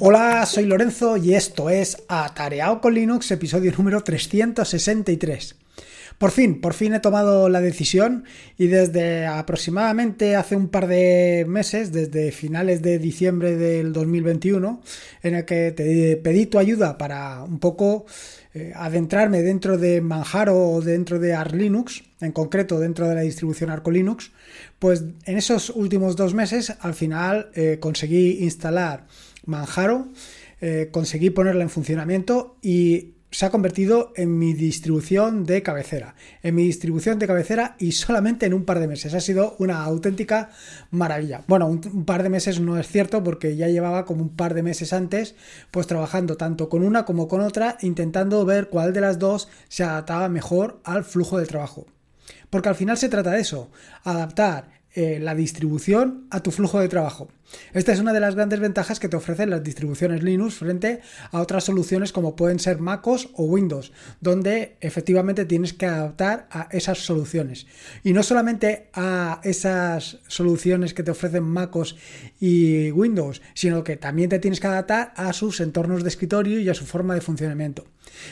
Hola, soy Lorenzo y esto es Atareado con Linux, episodio número 363. Por fin, por fin he tomado la decisión y desde aproximadamente hace un par de meses, desde finales de diciembre del 2021, en el que te pedí tu ayuda para un poco eh, adentrarme dentro de Manjaro o dentro de Arch Linux, en concreto dentro de la distribución Arco Linux, pues en esos últimos dos meses al final eh, conseguí instalar Manjaro, eh, conseguí ponerla en funcionamiento y se ha convertido en mi distribución de cabecera. En mi distribución de cabecera y solamente en un par de meses. Ha sido una auténtica maravilla. Bueno, un, par de meses no es cierto porque ya llevaba como un par de meses antes pues trabajando tanto con una como con otra intentando ver cuál de las dos se adaptaba mejor al flujo de trabajo. Porque al final se trata de eso, adaptar eh, la distribución a tu flujo de trabajo. Esta es una de las grandes ventajas que te ofrecen las distribuciones Linux frente a otras soluciones como pueden ser MacOS o Windows, donde efectivamente tienes que adaptar a esas soluciones. Y no solamente a esas soluciones que te ofrecen MacOS y Windows, sino que también te tienes que adaptar a sus entornos de escritorio y a su forma de funcionamiento.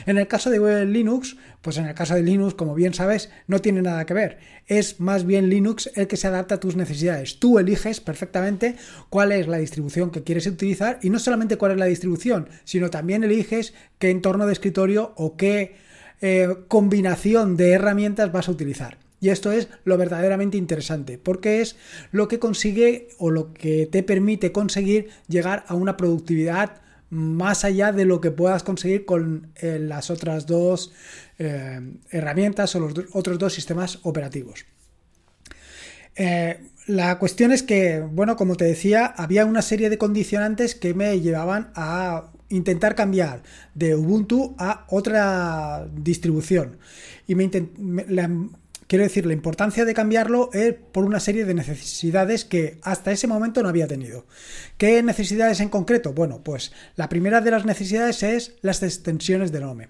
En el caso de Linux, pues en el caso de Linux, como bien sabes, no tiene nada que ver. Es más bien Linux el que se adapta a tus necesidades. Tú eliges perfectamente cuál es la distribución que quieres utilizar y no solamente cuál es la distribución, sino también eliges qué entorno de escritorio o qué eh, combinación de herramientas vas a utilizar. Y esto es lo verdaderamente interesante, porque es lo que consigue o lo que te permite conseguir llegar a una productividad más allá de lo que puedas conseguir con eh, las otras dos eh, herramientas o los otros dos sistemas operativos. La cuestión es que, bueno, como te decía, había una serie de condicionantes que me llevaban a intentar cambiar de Ubuntu a otra distribución. Y me, Quiero decir, la importancia de cambiarlo es por una serie de necesidades que hasta ese momento no había tenido. ¿Qué necesidades en concreto? Bueno, pues la primera de las necesidades es las extensiones de Nome.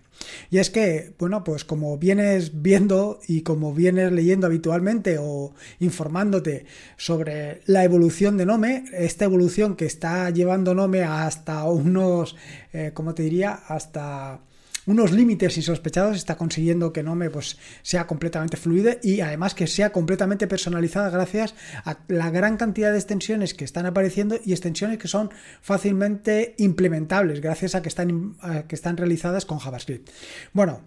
Y es que, bueno, pues como vienes viendo y como vienes leyendo habitualmente o informándote sobre la evolución de Nome, esta evolución que está llevando Nome hasta unos, eh, ¿cómo te diría? Hasta unos límites insospechados, está consiguiendo que Nome pues, sea completamente fluida y además que sea completamente personalizada gracias a la gran cantidad de extensiones que están apareciendo y extensiones que son fácilmente implementables gracias a que están, que están realizadas con JavaScript. Bueno,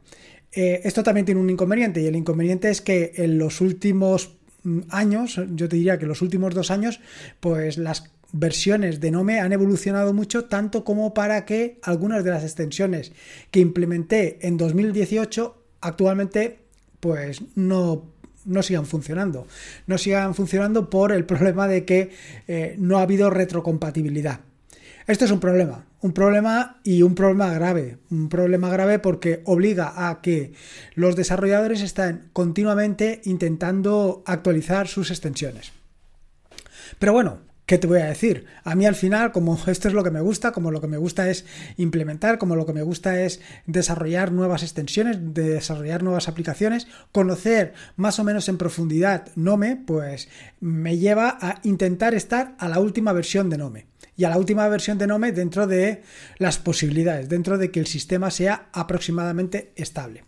eh, esto también tiene un inconveniente y el inconveniente es que en los últimos mm, años, yo te diría que los últimos dos años, pues las versiones de Nome han evolucionado mucho, tanto como para que algunas de las extensiones que implementé en 2018 actualmente pues no, no sigan funcionando. No sigan funcionando por el problema de que eh, no ha habido retrocompatibilidad. Esto es un problema, un problema y un problema grave. Un problema grave porque obliga a que los desarrolladores estén continuamente intentando actualizar sus extensiones. Pero bueno, ¿Qué te voy a decir? A mí al final, como esto es lo que me gusta, como lo que me gusta es implementar, como lo que me gusta es desarrollar nuevas extensiones, desarrollar nuevas aplicaciones, conocer más o menos en profundidad Nome, pues me lleva a intentar estar a la última versión de Nome. Y a la última versión de Nome dentro de las posibilidades, dentro de que el sistema sea aproximadamente estable.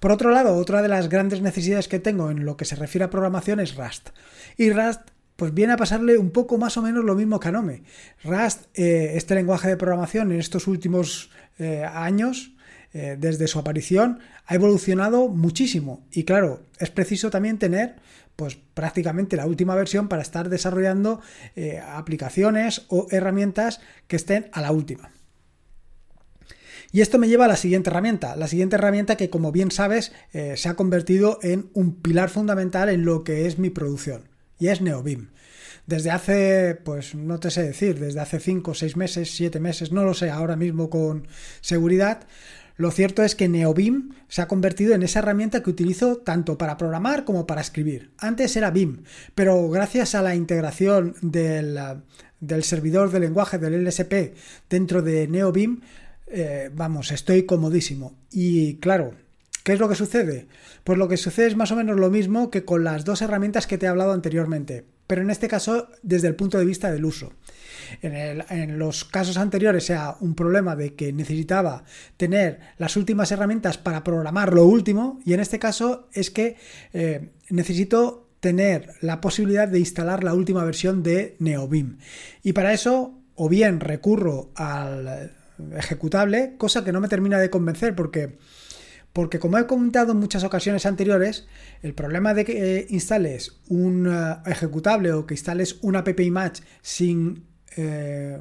Por otro lado, otra de las grandes necesidades que tengo en lo que se refiere a programación es Rust. Y Rust pues viene a pasarle un poco más o menos lo mismo que a Nome. Rust, eh, este lenguaje de programación en estos últimos eh, años, eh, desde su aparición, ha evolucionado muchísimo. Y claro, es preciso también tener pues prácticamente la última versión para estar desarrollando aplicaciones o herramientas que estén a la última. Y esto me lleva a la siguiente herramienta, la siguiente herramienta que como bien sabes se ha convertido en un pilar fundamental en lo que es mi producción y es Neobim. Desde hace, pues no te sé decir, desde hace 5, 6 meses, 7 meses, no lo sé ahora mismo con seguridad, lo cierto es que Neobim se ha convertido en esa herramienta que utilizo tanto para programar como para escribir. Antes era BIM, pero gracias a la integración del, servidor de lenguaje del LSP dentro de Neobim, eh, vamos, estoy comodísimo. Y claro, ¿Qué es lo que sucede? Pues lo que sucede es más o menos lo mismo que con las dos herramientas que te he hablado anteriormente, pero en este caso desde el punto de vista del uso. en, los casos anteriores sea un problema de que necesitaba tener las últimas herramientas para programar lo último y en este caso es que eh, necesito tener la posibilidad de instalar la última versión de NeoBeam. Y para eso o bien recurro al ejecutable, cosa que no me termina de convencer porque porque como he comentado en muchas ocasiones anteriores, el problema de que eh, instales un eh, ejecutable o que instales una app image sin, eh,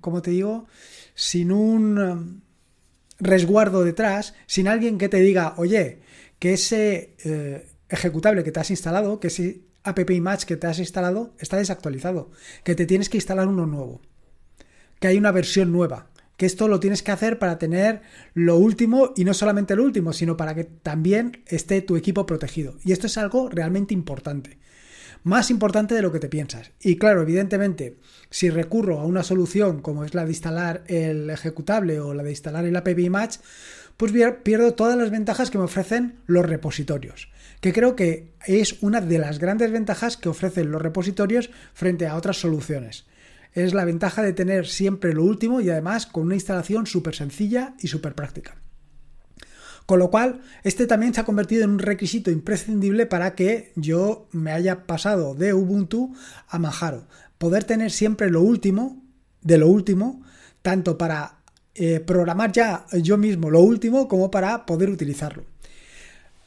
¿cómo te digo? Sin un resguardo detrás, sin alguien que te diga, oye, que ese ejecutable que te has instalado, que ese app image que te has instalado está desactualizado, que te tienes que instalar uno nuevo, que hay una versión nueva que esto lo tienes que hacer para tener lo último y no solamente lo último, sino para que también esté tu equipo protegido. Y esto es algo realmente importante. Más importante de lo que te piensas. Y claro, evidentemente, si recurro a una solución como es la de instalar el ejecutable o la de instalar el API Match, pues pierdo todas las ventajas que me ofrecen los repositorios, que creo que es una de las grandes ventajas que ofrecen los repositorios frente a otras soluciones es la ventaja de tener siempre lo último y además con una instalación súper sencilla y súper práctica. Con lo cual, este también se ha convertido en un requisito imprescindible para que yo me haya pasado de Ubuntu a Manjaro. Poder tener siempre lo último, de lo último, tanto para eh, programar ya yo mismo lo último como para poder utilizarlo.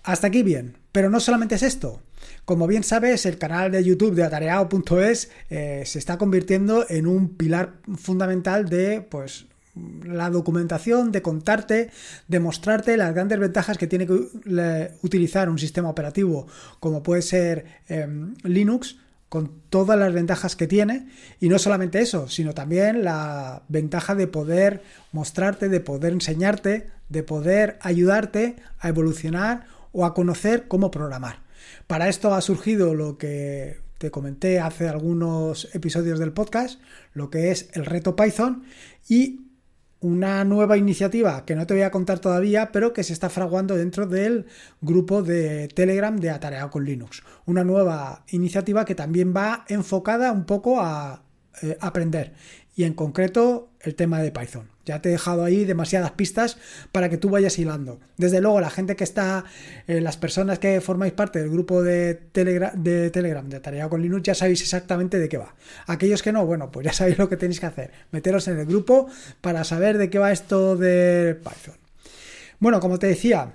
Hasta aquí bien, pero no solamente es esto. Como bien sabes, el canal de YouTube de atareado.es eh, se está convirtiendo en un pilar fundamental de pues la documentación, de contarte, de mostrarte las grandes ventajas que tiene que utilizar un sistema operativo como puede ser em, Linux con todas las ventajas que tiene y no solamente eso, sino también la ventaja de poder mostrarte, de poder enseñarte, de poder ayudarte a evolucionar o a conocer cómo programar. Para esto ha surgido lo que te comenté hace algunos episodios del podcast, lo que es el reto Python y una nueva iniciativa que no te voy a contar todavía, pero que se está fraguando dentro del grupo de Telegram de Atareado con Linux. Una nueva iniciativa que también va enfocada un poco a eh, aprender y en concreto el tema de Python. Ya te he dejado ahí demasiadas pistas para que tú vayas hilando. Desde luego, la gente que está, eh, las personas que formáis parte del grupo de, de Telegram de Tarea con Linux, ya sabéis exactamente de qué va. Aquellos que no, bueno, pues ya sabéis lo que tenéis que hacer. Meteros en el grupo para saber de qué va esto de Python. Bueno, como te decía,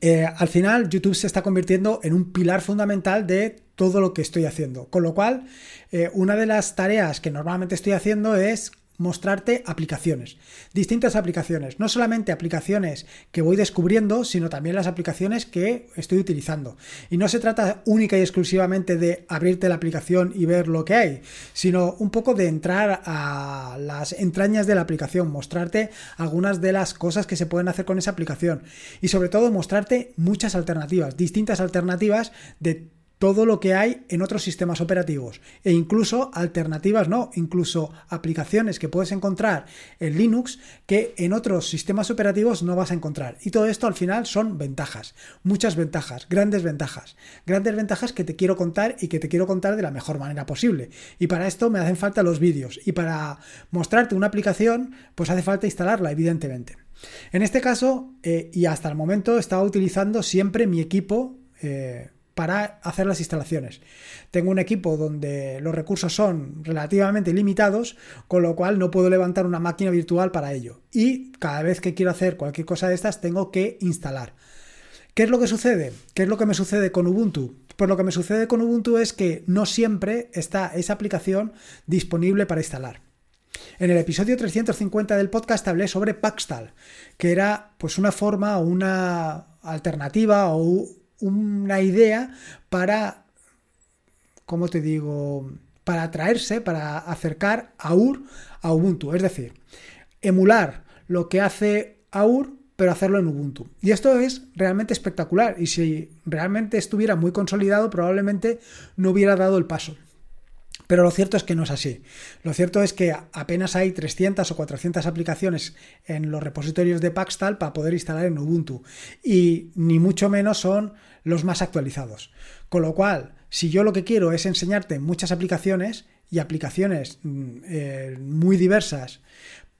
eh, al final YouTube se está convirtiendo en un pilar fundamental de todo lo que estoy haciendo. Con lo cual, eh, una de las tareas que normalmente estoy haciendo es mostrarte aplicaciones, distintas aplicaciones, no solamente aplicaciones que voy descubriendo, sino también las aplicaciones que estoy utilizando. Y no se trata única y exclusivamente de abrirte la aplicación y ver lo que hay, sino un poco de entrar a las entrañas de la aplicación, mostrarte algunas de las cosas que se pueden hacer con esa aplicación y sobre todo mostrarte muchas alternativas, distintas alternativas de todo lo que hay en otros sistemas operativos e incluso alternativas, no, incluso aplicaciones que puedes encontrar en Linux que en otros sistemas operativos no vas a encontrar. Y todo esto al final son ventajas, muchas ventajas, grandes ventajas, grandes ventajas que te quiero contar y que te quiero contar de la mejor manera posible. Y para esto me hacen falta los vídeos y para mostrarte una aplicación pues hace falta instalarla, evidentemente. En este caso, eh, y hasta el momento, estaba utilizando siempre mi equipo. Eh, para hacer las instalaciones. Tengo un equipo donde los recursos son relativamente limitados, con lo cual no puedo levantar una máquina virtual para ello. Y cada vez que quiero hacer cualquier cosa de estas, tengo que instalar. ¿Qué es lo que sucede? ¿Qué es lo que me sucede con Ubuntu? Pues lo que me sucede con Ubuntu es que no siempre está esa aplicación disponible para instalar. En el episodio 350 del podcast hablé sobre Paxtal, que era pues una forma o una alternativa o una idea para, ¿cómo te digo? Para atraerse, para acercar a UR a Ubuntu. Es decir, emular lo que hace AUR, pero hacerlo en Ubuntu. Y esto es realmente espectacular. Y si realmente estuviera muy consolidado, probablemente no hubiera dado el paso. Pero lo cierto es que no es así. Lo cierto es que apenas hay 300 o 400 aplicaciones en los repositorios de Paxtal para poder instalar en Ubuntu. Y ni mucho menos son los más actualizados. Con lo cual, si yo lo que quiero es enseñarte muchas aplicaciones y aplicaciones mm, eh, muy diversas,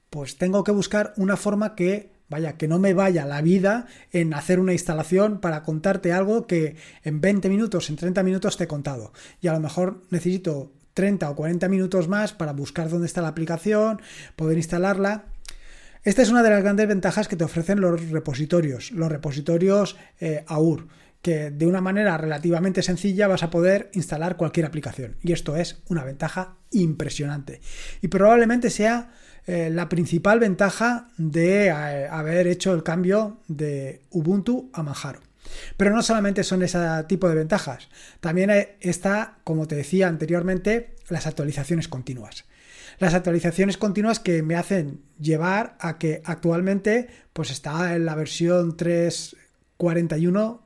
pues tengo que buscar una forma que vaya, que no me vaya la vida en hacer una instalación para contarte algo que en 20 minutos, en 30 minutos te he contado. Y a lo mejor necesito 30 o 40 minutos más para buscar dónde está la aplicación, poder instalarla. Esta es una de las grandes ventajas que te ofrecen los repositorios, los repositorios eh, AUR, que de una manera relativamente sencilla vas a poder instalar cualquier aplicación. Y esto es una ventaja impresionante. Y probablemente sea eh, la principal ventaja de eh, haber hecho el cambio de Ubuntu a Manjaro. Pero no solamente son ese tipo de ventajas, también está, como te decía anteriormente, las actualizaciones continuas. Las actualizaciones continuas que me hacen llevar a que actualmente pues está en la versión 3.41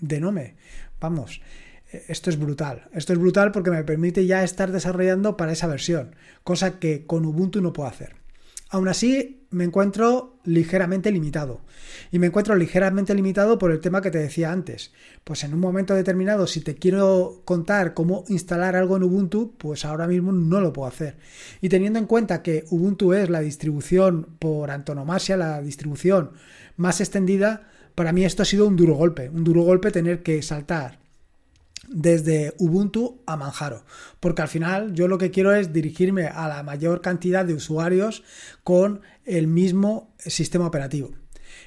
de Nome. Vamos, esto es brutal. Esto es brutal porque me permite ya estar desarrollando para esa versión, cosa que con Ubuntu no puedo hacer. Aún así, me encuentro ligeramente limitado. Y me encuentro ligeramente limitado por el tema que te decía antes. Pues en un momento determinado, si te quiero contar cómo instalar algo en Ubuntu, pues ahora mismo no lo puedo hacer. Y teniendo en cuenta que Ubuntu es la distribución por antonomasia, la distribución más extendida, para mí esto ha sido un duro golpe. Un duro golpe tener que saltar desde Ubuntu a Manjaro, porque al final yo lo que quiero es dirigirme a la mayor cantidad de usuarios con el mismo sistema operativo.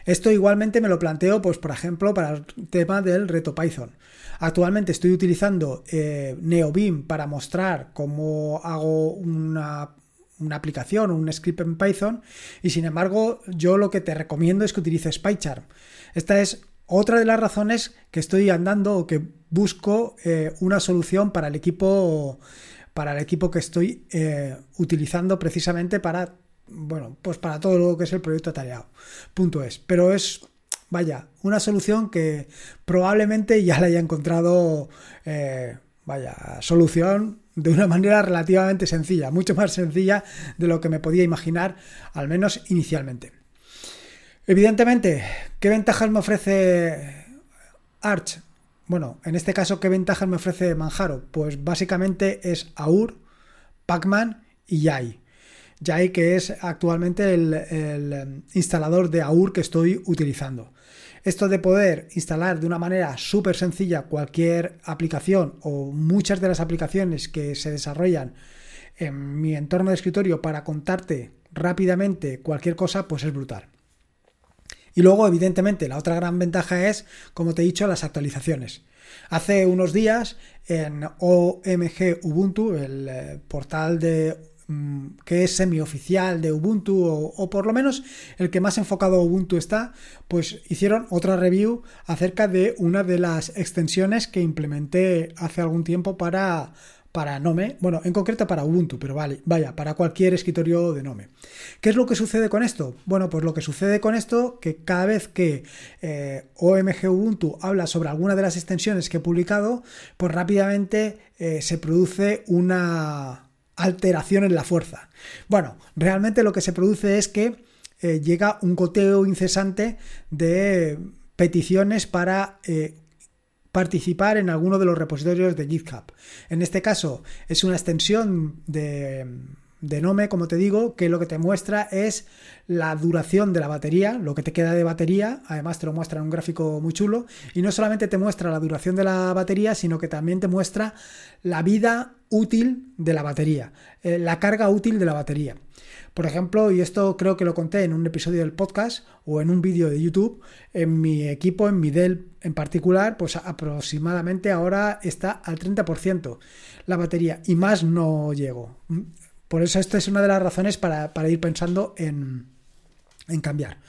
Esto igualmente me lo planteo, pues por ejemplo, para el tema del reto Python. Actualmente estoy utilizando eh, NeoBeam para mostrar cómo hago una, una aplicación un script en Python y sin embargo yo lo que te recomiendo es que utilices PyCharm. Esta es otra de las razones que estoy andando o que busco eh, una solución para el equipo para el equipo que estoy eh, utilizando precisamente para bueno pues para todo lo que es el proyecto atareado. Punto es. Pero es vaya una solución que probablemente ya la haya encontrado eh, vaya solución de una manera relativamente sencilla mucho más sencilla de lo que me podía imaginar al menos inicialmente Evidentemente, ¿qué ventajas me ofrece Arch? Bueno, en este caso, ¿qué ventajas me ofrece Manjaro? Pues básicamente es AUR, Pacman y Yai. Yai que es actualmente el, el, instalador de AUR que estoy utilizando. Esto de poder instalar de una manera súper sencilla cualquier aplicación o muchas de las aplicaciones que se desarrollan en mi entorno de escritorio para contarte rápidamente cualquier cosa, pues es brutal. Y luego, evidentemente, la otra gran ventaja es, como te he dicho, las actualizaciones. Hace unos días en OMG Ubuntu, el eh, portal de mm, que es semioficial de Ubuntu o, por lo menos el que más enfocado a Ubuntu está, pues hicieron otra review acerca de una de las extensiones que implementé hace algún tiempo para, para Nome, bueno, en concreto para Ubuntu, pero vale, vaya, para cualquier escritorio de Nome. ¿Qué es lo que sucede con esto? Bueno, pues lo que sucede con esto, que cada vez que eh, OMG Ubuntu habla sobre alguna de las extensiones que he publicado, pues rápidamente eh, se produce una alteración en la fuerza. Bueno, realmente lo que se produce es que eh, llega un coteo incesante de peticiones para participar en alguno de los repositorios de GitHub. En este caso es una extensión de, de Nome, como te digo, que lo que te muestra es la duración de la batería, lo que te queda de batería, además te lo muestra en un gráfico muy chulo, y no solamente te muestra la duración de la batería, sino que también te muestra la vida útil de la batería, eh, la carga útil de la batería. Por ejemplo, y esto creo que lo conté en un episodio del podcast o en un vídeo de YouTube, en mi equipo, en mi Dell en particular, pues aproximadamente ahora está al 30% la batería y más no llego. Por eso esta es una de las razones para, ir pensando en, cambiar.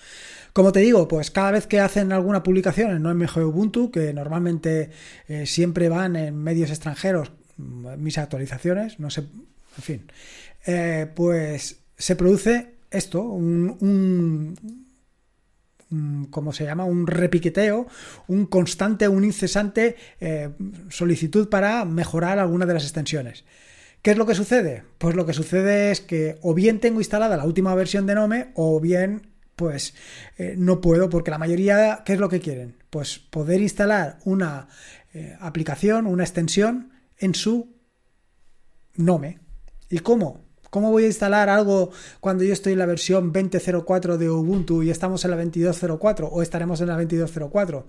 Como te digo, pues cada vez que hacen alguna publicación en OMG Ubuntu, que normalmente eh, siempre van en medios extranjeros, mis actualizaciones, no sé, en fin, eh, pues se produce esto, un, ¿cómo se llama? Un repiqueteo, un constante, un incesante eh, solicitud para mejorar alguna de las extensiones. ¿Qué es lo que sucede? Pues lo que sucede es que o bien tengo instalada la última versión de Nome o bien pues eh, no puedo porque la mayoría, ¿qué es lo que quieren? Pues poder instalar una eh, aplicación, una extensión en su Nome, ¿Y cómo? ¿Cómo voy a instalar algo cuando yo estoy en la versión 20.04 de Ubuntu y estamos en la 22.04 o estaremos en la 22.04?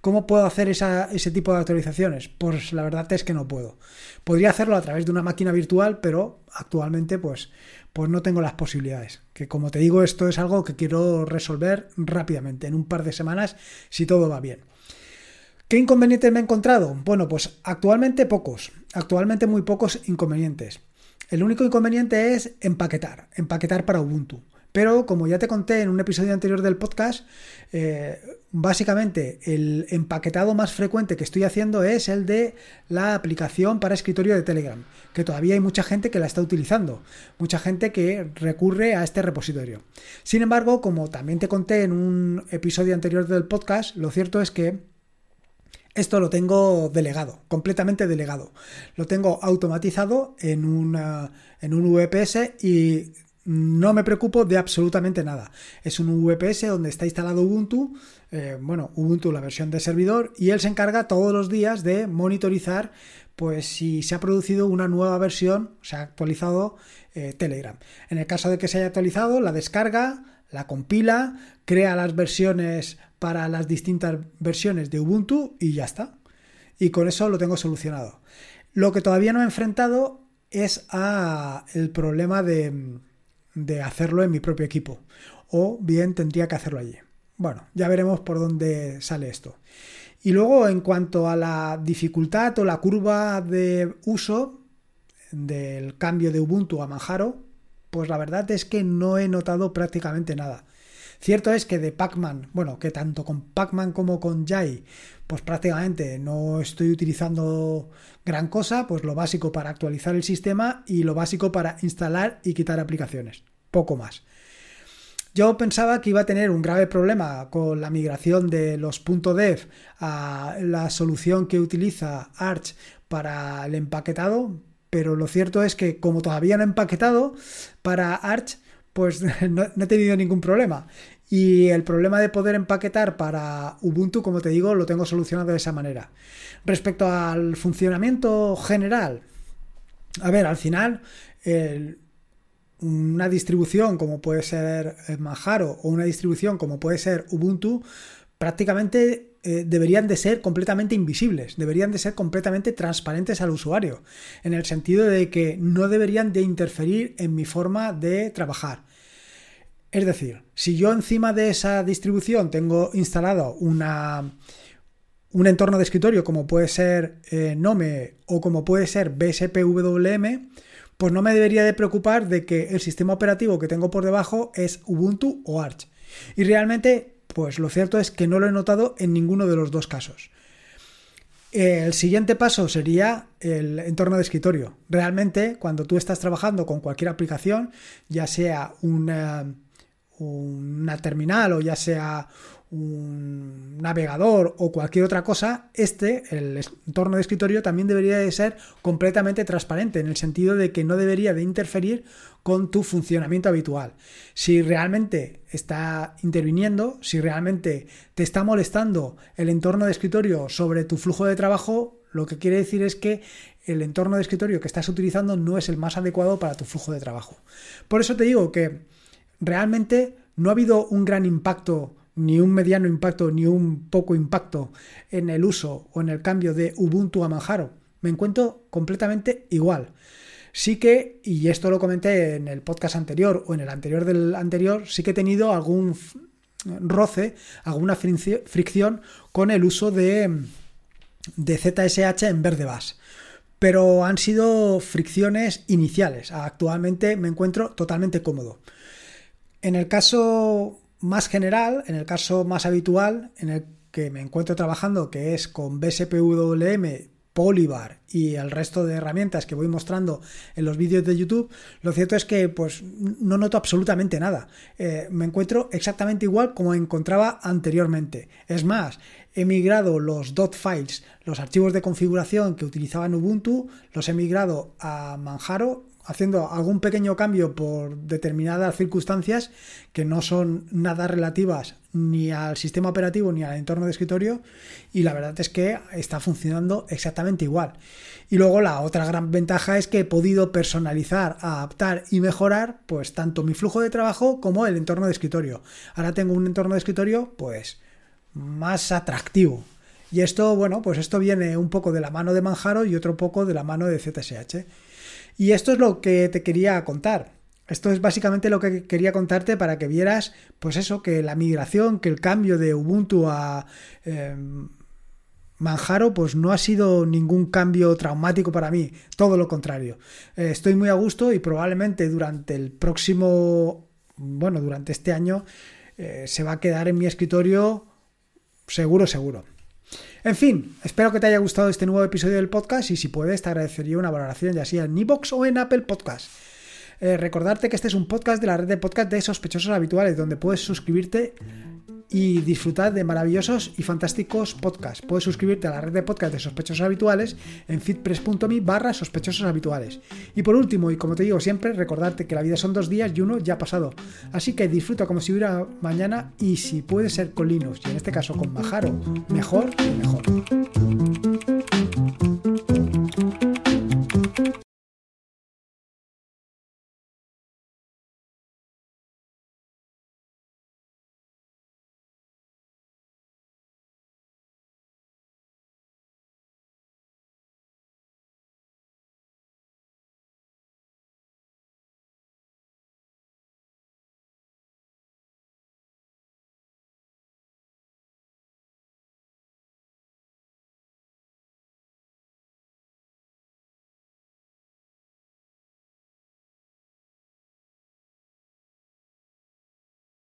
¿Cómo puedo hacer ese tipo de actualizaciones? Pues la verdad es que no puedo. Podría hacerlo a través de una máquina virtual, pero actualmente pues, pues no tengo las posibilidades. Que como te digo, esto es algo que quiero resolver rápidamente, en un par de semanas, si todo va bien. ¿Qué inconvenientes me he encontrado? Bueno, pues actualmente pocos, actualmente muy pocos inconvenientes. El único inconveniente es empaquetar, empaquetar para Ubuntu. Pero como ya te conté en un episodio anterior del podcast, eh, básicamente el empaquetado más frecuente que estoy haciendo es el de la aplicación para escritorio de Telegram, que todavía hay mucha gente que la está utilizando, mucha gente que recurre a este repositorio. Sin embargo, como también te conté en un episodio anterior del podcast, lo cierto es que esto lo tengo delegado, completamente delegado. Lo tengo automatizado en, en un VPS y no me preocupo de absolutamente nada. Es un VPS donde está instalado Ubuntu, eh, bueno, Ubuntu la versión de servidor, y él se encarga todos los días de monitorizar pues si se ha producido una nueva versión, se ha actualizado eh, Telegram. En el caso de que se haya actualizado, la descarga, la compila, crea las versiones para las distintas versiones de Ubuntu y ya está. Y con eso lo tengo solucionado. Lo que todavía no he enfrentado es a el problema de, de hacerlo en mi propio equipo. O bien tendría que hacerlo allí. Bueno, ya veremos por dónde sale esto. Y luego, en cuanto a la dificultad o la curva de uso del cambio de Ubuntu a Manjaro, pues la verdad es que no he notado prácticamente nada. Cierto es que de Pacman, bueno, que tanto con Pacman como con Jai, pues prácticamente no estoy utilizando gran cosa, pues lo básico para actualizar el sistema y lo básico para instalar y quitar aplicaciones, poco más. Yo pensaba que iba a tener un grave problema con la migración de los .dev a la solución que utiliza Arch para el empaquetado, pero lo cierto es que como todavía no he empaquetado para Arch, pues no, he tenido ningún problema. Y el problema de poder empaquetar para Ubuntu, como te digo, lo tengo solucionado de esa manera. Respecto al funcionamiento general, a ver, al final, una distribución como puede ser Manjaro o una distribución como puede ser Ubuntu, prácticamente eh, deberían de ser completamente invisibles, deberían de ser completamente transparentes al usuario, en el sentido de que no deberían de interferir en mi forma de trabajar. Es decir, si yo encima de esa distribución tengo instalado un entorno de escritorio como puede ser eh, Nome o como puede ser BSPWM, pues no me debería de preocupar de que el sistema operativo que tengo por debajo es Ubuntu o Arch. Y realmente pues lo cierto es que no lo he notado en ninguno de los dos casos. El siguiente paso sería el entorno de escritorio. Realmente, cuando tú estás trabajando con cualquier aplicación, ya sea una, una terminal o ya sea un navegador o cualquier otra cosa, este, el entorno de escritorio, también debería de ser completamente transparente, en el sentido de que no debería de interferir con tu funcionamiento habitual. Si realmente está interviniendo, si realmente te está molestando el entorno de escritorio sobre tu flujo de trabajo, lo que quiere decir es que el entorno de escritorio que estás utilizando no es el más adecuado para tu flujo de trabajo. Por eso te digo que realmente no ha habido un gran impacto ni un mediano impacto ni un poco impacto en el uso o en el cambio de Ubuntu a Manjaro. Me encuentro completamente igual. Sí que, y esto lo comenté en el podcast anterior o en el anterior del anterior, sí que he tenido algún roce, alguna fricción con el uso de, de ZSH en verde bas. Pero han sido fricciones iniciales. Actualmente me encuentro totalmente cómodo. En el caso más general, en el caso más habitual, en el que me encuentro trabajando, que es con BSPWM, Polybar y el resto de herramientas que voy mostrando en los vídeos de YouTube, lo cierto es que pues no noto absolutamente nada. Eh, me encuentro exactamente igual como encontraba anteriormente. Es más, he migrado los dot files, los archivos de configuración que utilizaba en Ubuntu, los he migrado a Manjaro haciendo algún pequeño cambio por determinadas circunstancias que no son nada relativas ni al sistema operativo ni al entorno de escritorio y la verdad es que está funcionando exactamente igual. Y luego la otra gran ventaja es que he podido personalizar, adaptar y mejorar pues tanto mi flujo de trabajo como el entorno de escritorio. Ahora tengo un entorno de escritorio pues más atractivo. Y esto, bueno, pues esto viene un poco de la mano de Manjaro y otro poco de la mano de ZSH. Y esto es lo que te quería contar. Esto es básicamente lo que quería contarte para que vieras, pues eso, que la migración, que el cambio de Ubuntu a em, Manjaro, pues no ha sido ningún cambio traumático para mí, todo lo contrario. Eh, estoy muy a gusto y probablemente durante el próximo, bueno, durante este año, eh, se va a quedar en mi escritorio seguro, seguro. En fin, espero que te haya gustado este nuevo episodio del podcast y si puedes te agradecería una valoración ya sea en iBox o en Apple Podcast. Eh, recordarte que este es un podcast de la red de podcast de sospechosos habituales donde puedes suscribirte y disfrutar de maravillosos y fantásticos podcasts. Puedes suscribirte a la red de podcast de sospechosos habituales en fitpress.me barra sospechosos habituales. Y por último, y como te digo siempre, recordarte que la vida son dos días y uno ya ha pasado. Así que disfruta como si hubiera mañana y si puede ser con Linux, y en este caso con Majaro, mejor, mejor.